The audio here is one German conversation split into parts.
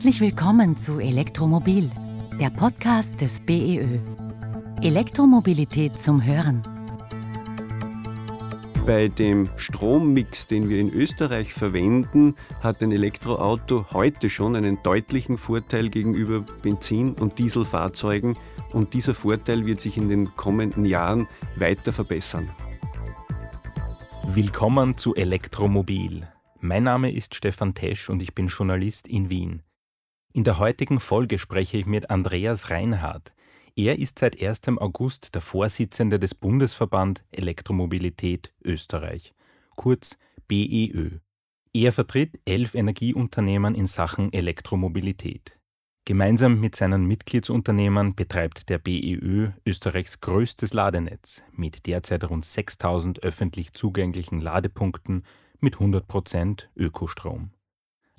Herzlich willkommen zu Elektromobil, der Podcast des BEÖ. Elektromobilität zum Hören. Bei dem Strommix, den wir in Österreich verwenden, hat ein Elektroauto heute schon einen deutlichen Vorteil gegenüber Benzin- und Dieselfahrzeugen und dieser Vorteil wird sich in den kommenden Jahren weiter verbessern. Willkommen zu Elektromobil. Mein Name ist Stefan Tesch und ich bin Journalist in Wien. In der heutigen Folge spreche ich mit Andreas Reinhardt. Er ist seit 1. August der Vorsitzende des Bundesverband Elektromobilität Österreich, kurz BEÖ. Er vertritt elf Energieunternehmen in Sachen Elektromobilität. Gemeinsam mit seinen Mitgliedsunternehmen betreibt der BEÖ Österreichs größtes Ladenetz mit derzeit rund 6000 öffentlich zugänglichen Ladepunkten mit 100% Ökostrom.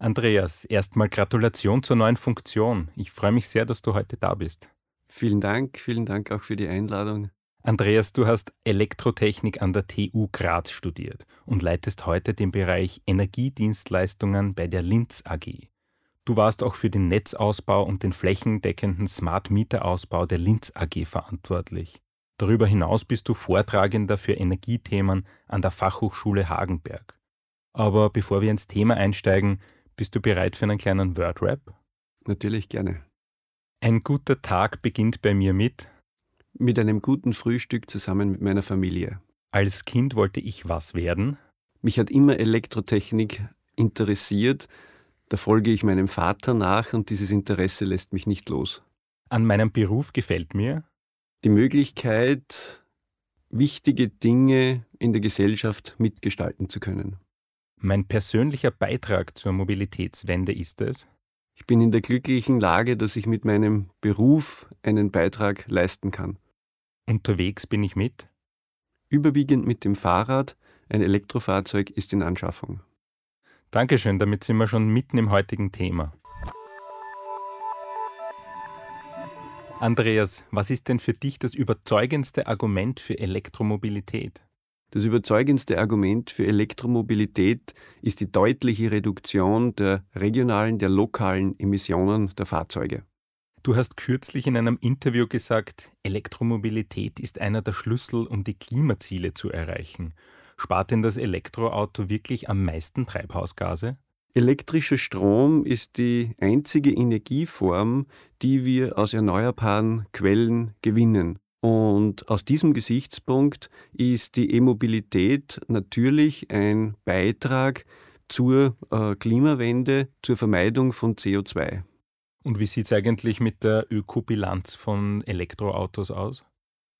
Andreas, erstmal Gratulation zur neuen Funktion. Ich freue mich sehr, dass du heute da bist. Vielen Dank, vielen Dank auch für die Einladung. Andreas, du hast Elektrotechnik an der TU Graz studiert und leitest heute den Bereich Energiedienstleistungen bei der Linz AG. Du warst auch für den Netzausbau und den flächendeckenden Smart Meter Ausbau der Linz AG verantwortlich. Darüber hinaus bist du Vortragender für Energiethemen an der Fachhochschule Hagenberg. Aber bevor wir ins Thema einsteigen, bist du bereit für einen kleinen Word-Rap? Natürlich gerne. Ein guter Tag beginnt bei mir mit Mit einem guten Frühstück zusammen mit meiner Familie. Als Kind wollte ich was werden? Mich hat immer Elektrotechnik interessiert. Da folge ich meinem Vater nach und dieses Interesse lässt mich nicht los. An meinem Beruf gefällt mir Die Möglichkeit, wichtige Dinge in der Gesellschaft mitgestalten zu können. Mein persönlicher Beitrag zur Mobilitätswende ist es, Ich bin in der glücklichen Lage, dass ich mit meinem Beruf einen Beitrag leisten kann. unterwegs bin ich mit, Überwiegend mit dem Fahrrad, ein Elektrofahrzeug ist in Anschaffung. Dankeschön, damit sind wir schon mitten im heutigen Thema. Andreas, was ist denn für dich das überzeugendste Argument für Elektromobilität? Das überzeugendste Argument für Elektromobilität ist die deutliche Reduktion der regionalen, der lokalen Emissionen der Fahrzeuge. Du hast kürzlich in einem Interview gesagt, Elektromobilität ist einer der Schlüssel, um die Klimaziele zu erreichen. Spart denn das Elektroauto wirklich am meisten Treibhausgase? Elektrischer Strom ist die einzige Energieform, die wir aus erneuerbaren Quellen gewinnen. Und aus diesem Gesichtspunkt ist die E-Mobilität natürlich ein Beitrag zur äh, Klimawende, zur Vermeidung von CO2. Und wie sieht es eigentlich mit der Ökobilanz von Elektroautos aus?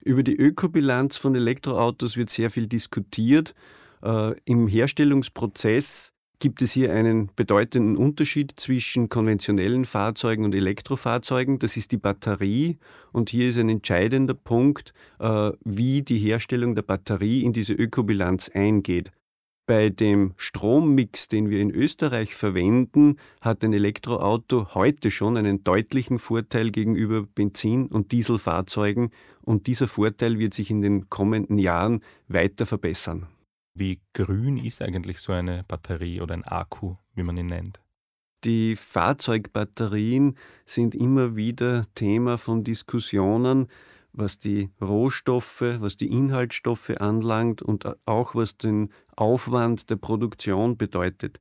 Über die Ökobilanz von Elektroautos wird sehr viel diskutiert. Äh, Im Herstellungsprozess gibt es hier einen bedeutenden Unterschied zwischen konventionellen Fahrzeugen und Elektrofahrzeugen. Das ist die Batterie. Und hier ist ein entscheidender Punkt, äh, wie die Herstellung der Batterie in diese Ökobilanz eingeht. Bei dem Strommix, den wir in Österreich verwenden, hat ein Elektroauto heute schon einen deutlichen Vorteil gegenüber Benzin- und Dieselfahrzeugen und dieser Vorteil wird sich in den kommenden Jahren weiter verbessern. Wie grün ist eigentlich so eine Batterie oder ein Akku, wie man ihn nennt? Die Fahrzeugbatterien sind immer wieder Thema von Diskussionen, was die Rohstoffe, was die Inhaltsstoffe anlangt und auch was den Aufwand der Produktion bedeutet.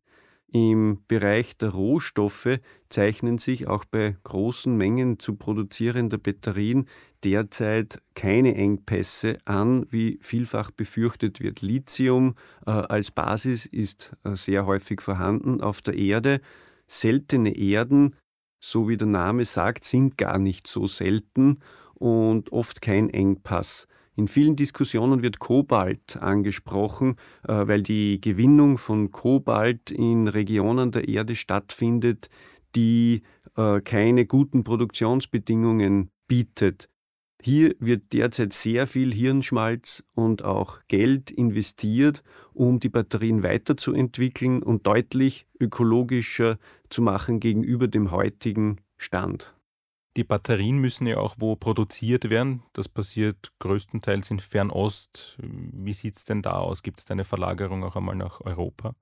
Im Bereich der Rohstoffe zeichnen sich auch bei großen Mengen zu produzierender Batterien derzeit keine Engpässe an, wie vielfach befürchtet wird. Lithium äh, als Basis ist äh, sehr häufig vorhanden auf der Erde. Seltene Erden, so wie der Name sagt, sind gar nicht so selten und oft kein Engpass. In vielen Diskussionen wird Kobalt angesprochen, äh, weil die Gewinnung von Kobalt in Regionen der Erde stattfindet, die äh, keine guten Produktionsbedingungen bietet. Hier wird derzeit sehr viel Hirnschmalz und auch Geld investiert, um die Batterien weiterzuentwickeln und deutlich ökologischer zu machen gegenüber dem heutigen Stand. Die Batterien müssen ja auch wo produziert werden. Das passiert größtenteils in Fernost. Wie sieht es denn da aus? Gibt es da eine Verlagerung auch einmal nach Europa?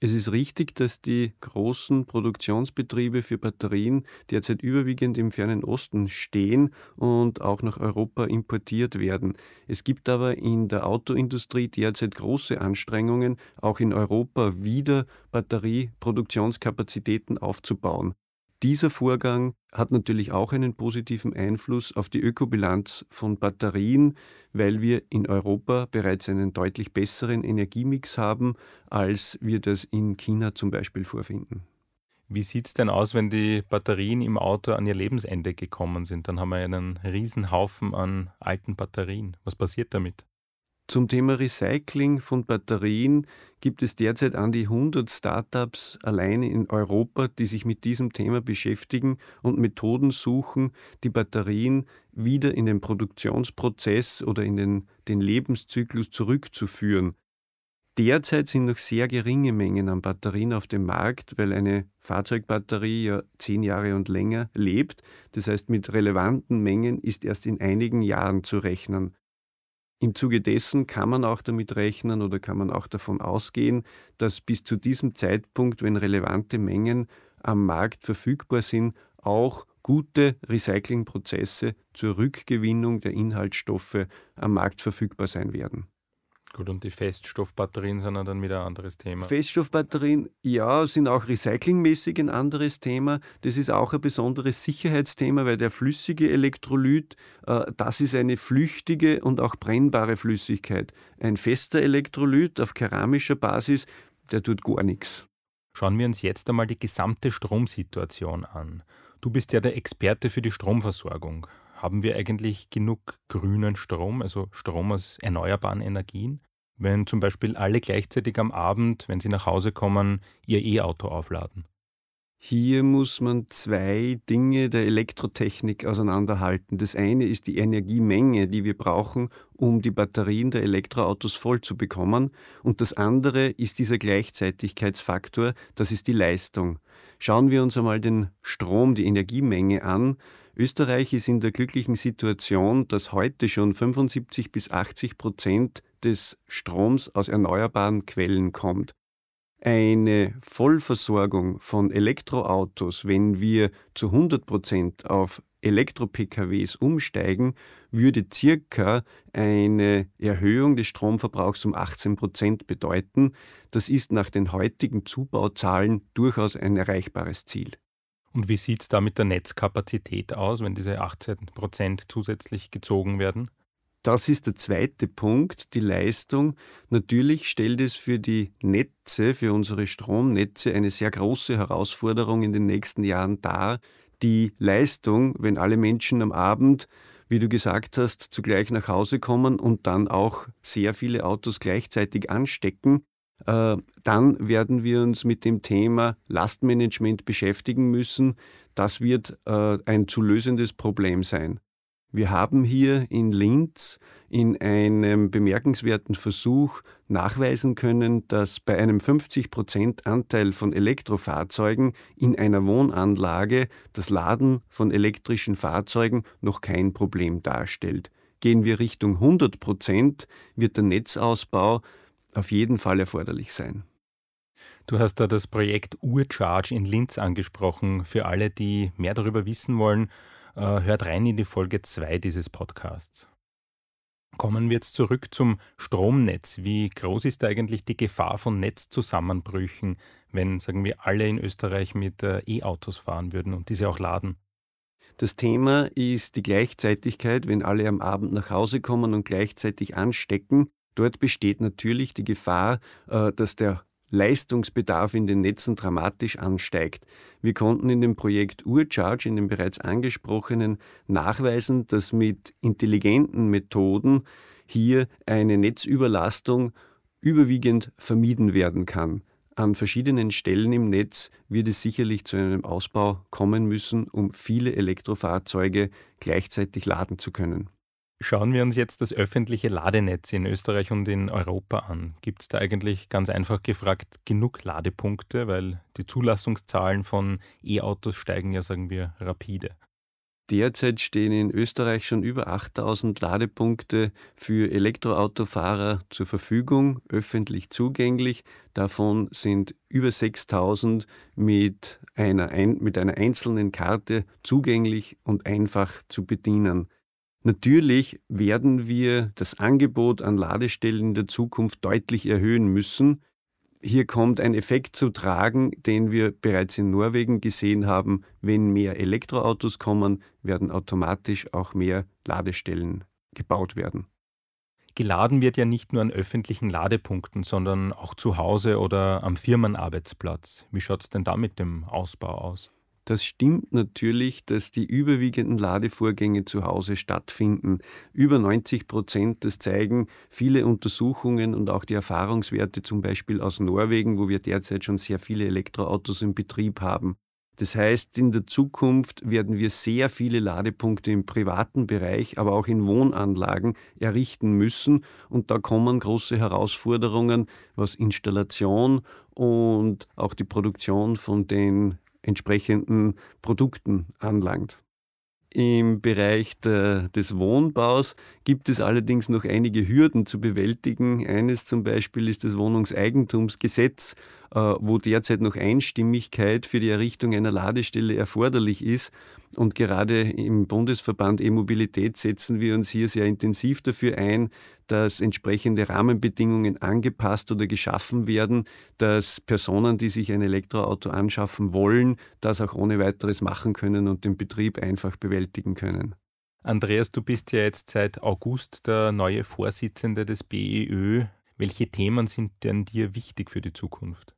Es ist richtig, dass die großen Produktionsbetriebe für Batterien derzeit überwiegend im fernen Osten stehen und auch nach Europa importiert werden. Es gibt aber in der Autoindustrie derzeit große Anstrengungen, auch in Europa wieder Batterieproduktionskapazitäten aufzubauen. Dieser Vorgang hat natürlich auch einen positiven Einfluss auf die Ökobilanz von Batterien, weil wir in Europa bereits einen deutlich besseren Energiemix haben, als wir das in China zum Beispiel vorfinden. Wie sieht es denn aus, wenn die Batterien im Auto an ihr Lebensende gekommen sind? Dann haben wir einen Riesenhaufen an alten Batterien. Was passiert damit? Zum Thema Recycling von Batterien gibt es derzeit an die 100 Startups alleine in Europa, die sich mit diesem Thema beschäftigen und Methoden suchen, die Batterien wieder in den Produktionsprozess oder in den, den Lebenszyklus zurückzuführen. Derzeit sind noch sehr geringe Mengen an Batterien auf dem Markt, weil eine Fahrzeugbatterie ja zehn Jahre und länger lebt. Das heißt, mit relevanten Mengen ist erst in einigen Jahren zu rechnen. Im Zuge dessen kann man auch damit rechnen oder kann man auch davon ausgehen, dass bis zu diesem Zeitpunkt, wenn relevante Mengen am Markt verfügbar sind, auch gute Recyclingprozesse zur Rückgewinnung der Inhaltsstoffe am Markt verfügbar sein werden. Gut, und die Feststoffbatterien sind dann wieder ein anderes Thema. Feststoffbatterien, ja, sind auch recyclingmäßig ein anderes Thema. Das ist auch ein besonderes Sicherheitsthema, weil der flüssige Elektrolyt, äh, das ist eine flüchtige und auch brennbare Flüssigkeit. Ein fester Elektrolyt auf keramischer Basis, der tut gar nichts. Schauen wir uns jetzt einmal die gesamte Stromsituation an. Du bist ja der Experte für die Stromversorgung. Haben wir eigentlich genug grünen Strom, also Strom aus erneuerbaren Energien? Wenn zum Beispiel alle gleichzeitig am Abend, wenn sie nach Hause kommen, ihr E-Auto aufladen. Hier muss man zwei Dinge der Elektrotechnik auseinanderhalten. Das eine ist die Energiemenge, die wir brauchen, um die Batterien der Elektroautos voll zu bekommen. Und das andere ist dieser Gleichzeitigkeitsfaktor, das ist die Leistung. Schauen wir uns einmal den Strom, die Energiemenge an. Österreich ist in der glücklichen Situation, dass heute schon 75 bis 80 Prozent des Stroms aus erneuerbaren Quellen kommt. Eine Vollversorgung von Elektroautos, wenn wir zu 100 Prozent auf Elektro-PKWs umsteigen, würde circa eine Erhöhung des Stromverbrauchs um 18 Prozent bedeuten. Das ist nach den heutigen Zubauzahlen durchaus ein erreichbares Ziel. Und wie sieht es da mit der Netzkapazität aus, wenn diese 18 Prozent zusätzlich gezogen werden? Das ist der zweite Punkt, die Leistung. Natürlich stellt es für die Netze, für unsere Stromnetze eine sehr große Herausforderung in den nächsten Jahren dar. Die Leistung, wenn alle Menschen am Abend, wie du gesagt hast, zugleich nach Hause kommen und dann auch sehr viele Autos gleichzeitig anstecken, äh, dann werden wir uns mit dem Thema Lastmanagement beschäftigen müssen. Das wird äh, ein zu lösendes Problem sein. Wir haben hier in Linz in einem bemerkenswerten Versuch nachweisen können, dass bei einem 50% Anteil von Elektrofahrzeugen in einer Wohnanlage das Laden von elektrischen Fahrzeugen noch kein Problem darstellt. Gehen wir Richtung 100%, wird der Netzausbau auf jeden Fall erforderlich sein. Du hast da das Projekt Urcharge in Linz angesprochen. Für alle, die mehr darüber wissen wollen, hört rein in die Folge 2 dieses Podcasts. Kommen wir jetzt zurück zum Stromnetz. Wie groß ist eigentlich die Gefahr von Netzzusammenbrüchen, wenn, sagen wir, alle in Österreich mit äh, E-Autos fahren würden und diese auch laden? Das Thema ist die Gleichzeitigkeit, wenn alle am Abend nach Hause kommen und gleichzeitig anstecken. Dort besteht natürlich die Gefahr, äh, dass der Leistungsbedarf in den Netzen dramatisch ansteigt. Wir konnten in dem Projekt Urcharge, in dem bereits angesprochenen, nachweisen, dass mit intelligenten Methoden hier eine Netzüberlastung überwiegend vermieden werden kann. An verschiedenen Stellen im Netz wird es sicherlich zu einem Ausbau kommen müssen, um viele Elektrofahrzeuge gleichzeitig laden zu können. Schauen wir uns jetzt das öffentliche Ladenetz in Österreich und in Europa an. Gibt es da eigentlich ganz einfach gefragt genug Ladepunkte, weil die Zulassungszahlen von E-Autos steigen ja, sagen wir, rapide? Derzeit stehen in Österreich schon über 8000 Ladepunkte für Elektroautofahrer zur Verfügung, öffentlich zugänglich. Davon sind über 6000 mit einer, mit einer einzelnen Karte zugänglich und einfach zu bedienen. Natürlich werden wir das Angebot an Ladestellen in der Zukunft deutlich erhöhen müssen. Hier kommt ein Effekt zu tragen, den wir bereits in Norwegen gesehen haben. Wenn mehr Elektroautos kommen, werden automatisch auch mehr Ladestellen gebaut werden. Geladen wird ja nicht nur an öffentlichen Ladepunkten, sondern auch zu Hause oder am Firmenarbeitsplatz. Wie schaut es denn da mit dem Ausbau aus? Das stimmt natürlich, dass die überwiegenden Ladevorgänge zu Hause stattfinden. Über 90 Prozent, das zeigen viele Untersuchungen und auch die Erfahrungswerte zum Beispiel aus Norwegen, wo wir derzeit schon sehr viele Elektroautos im Betrieb haben. Das heißt, in der Zukunft werden wir sehr viele Ladepunkte im privaten Bereich, aber auch in Wohnanlagen errichten müssen. Und da kommen große Herausforderungen, was Installation und auch die Produktion von den entsprechenden Produkten anlangt. Im Bereich der, des Wohnbaus gibt es allerdings noch einige Hürden zu bewältigen. Eines zum Beispiel ist das Wohnungseigentumsgesetz, wo derzeit noch Einstimmigkeit für die Errichtung einer Ladestelle erforderlich ist. Und gerade im Bundesverband E-Mobilität setzen wir uns hier sehr intensiv dafür ein, dass entsprechende Rahmenbedingungen angepasst oder geschaffen werden, dass Personen, die sich ein Elektroauto anschaffen wollen, das auch ohne weiteres machen können und den Betrieb einfach bewältigen können. Andreas, du bist ja jetzt seit August der neue Vorsitzende des BEÖ. Welche Themen sind denn dir wichtig für die Zukunft?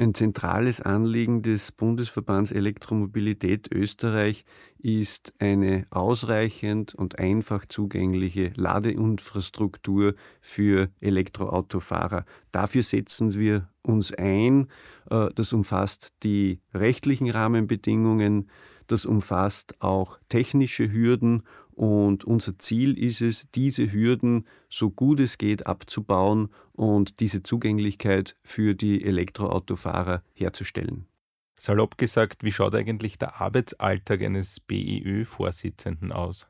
Ein zentrales Anliegen des Bundesverbands Elektromobilität Österreich ist eine ausreichend und einfach zugängliche Ladeinfrastruktur für Elektroautofahrer. Dafür setzen wir uns ein. Äh, das umfasst die rechtlichen Rahmenbedingungen, das umfasst auch technische Hürden und unser Ziel ist es, diese Hürden so gut es geht abzubauen und diese Zugänglichkeit für die Elektroautofahrer herzustellen. Salopp gesagt, wie schaut eigentlich der Arbeitsalltag eines BEÖ-Vorsitzenden aus?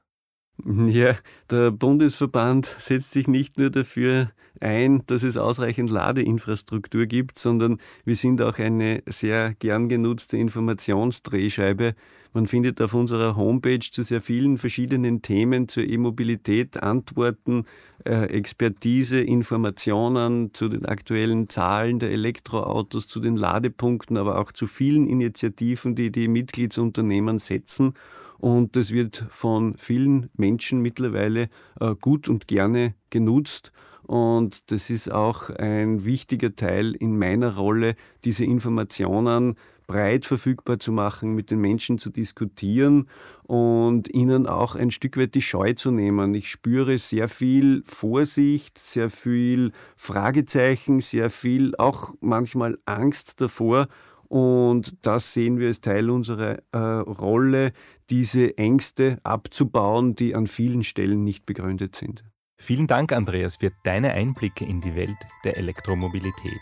Ja, der Bundesverband setzt sich nicht nur dafür ein, dass es ausreichend Ladeinfrastruktur gibt, sondern wir sind auch eine sehr gern genutzte Informationsdrehscheibe. Man findet auf unserer Homepage zu sehr vielen verschiedenen Themen zur E-Mobilität Antworten, äh, Expertise, Informationen zu den aktuellen Zahlen der Elektroautos, zu den Ladepunkten, aber auch zu vielen Initiativen, die die Mitgliedsunternehmen setzen. Und das wird von vielen Menschen mittlerweile äh, gut und gerne genutzt. Und das ist auch ein wichtiger Teil in meiner Rolle, diese Informationen breit verfügbar zu machen, mit den Menschen zu diskutieren und ihnen auch ein Stück weit die Scheu zu nehmen. Ich spüre sehr viel Vorsicht, sehr viel Fragezeichen, sehr viel auch manchmal Angst davor. Und das sehen wir als Teil unserer äh, Rolle, diese Ängste abzubauen, die an vielen Stellen nicht begründet sind. Vielen Dank, Andreas, für deine Einblicke in die Welt der Elektromobilität.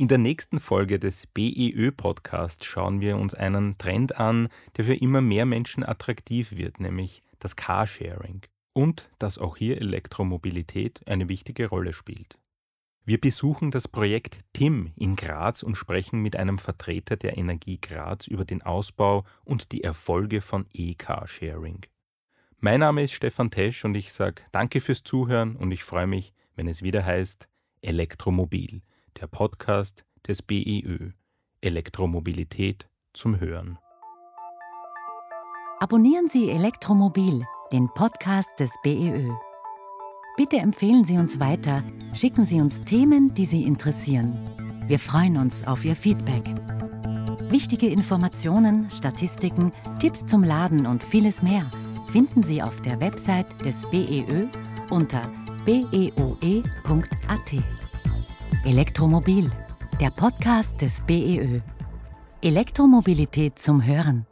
In der nächsten Folge des BEÖ-Podcasts schauen wir uns einen Trend an, der für immer mehr Menschen attraktiv wird, nämlich das Carsharing. Und dass auch hier Elektromobilität eine wichtige Rolle spielt. Wir besuchen das Projekt TIM in Graz und sprechen mit einem Vertreter der Energie Graz über den Ausbau und die Erfolge von E-Car-Sharing. Mein Name ist Stefan Tesch und ich sage danke fürs Zuhören und ich freue mich, wenn es wieder heißt Elektromobil, der Podcast des BEÖ. Elektromobilität zum Hören. Abonnieren Sie Elektromobil, den Podcast des BEÖ. Bitte empfehlen Sie uns weiter, schicken Sie uns Themen, die Sie interessieren. Wir freuen uns auf Ihr Feedback. Wichtige Informationen, Statistiken, Tipps zum Laden und vieles mehr finden Sie auf der Website des BEÖ unter beoe.at. Elektromobil, der Podcast des BEÖ. Elektromobilität zum Hören.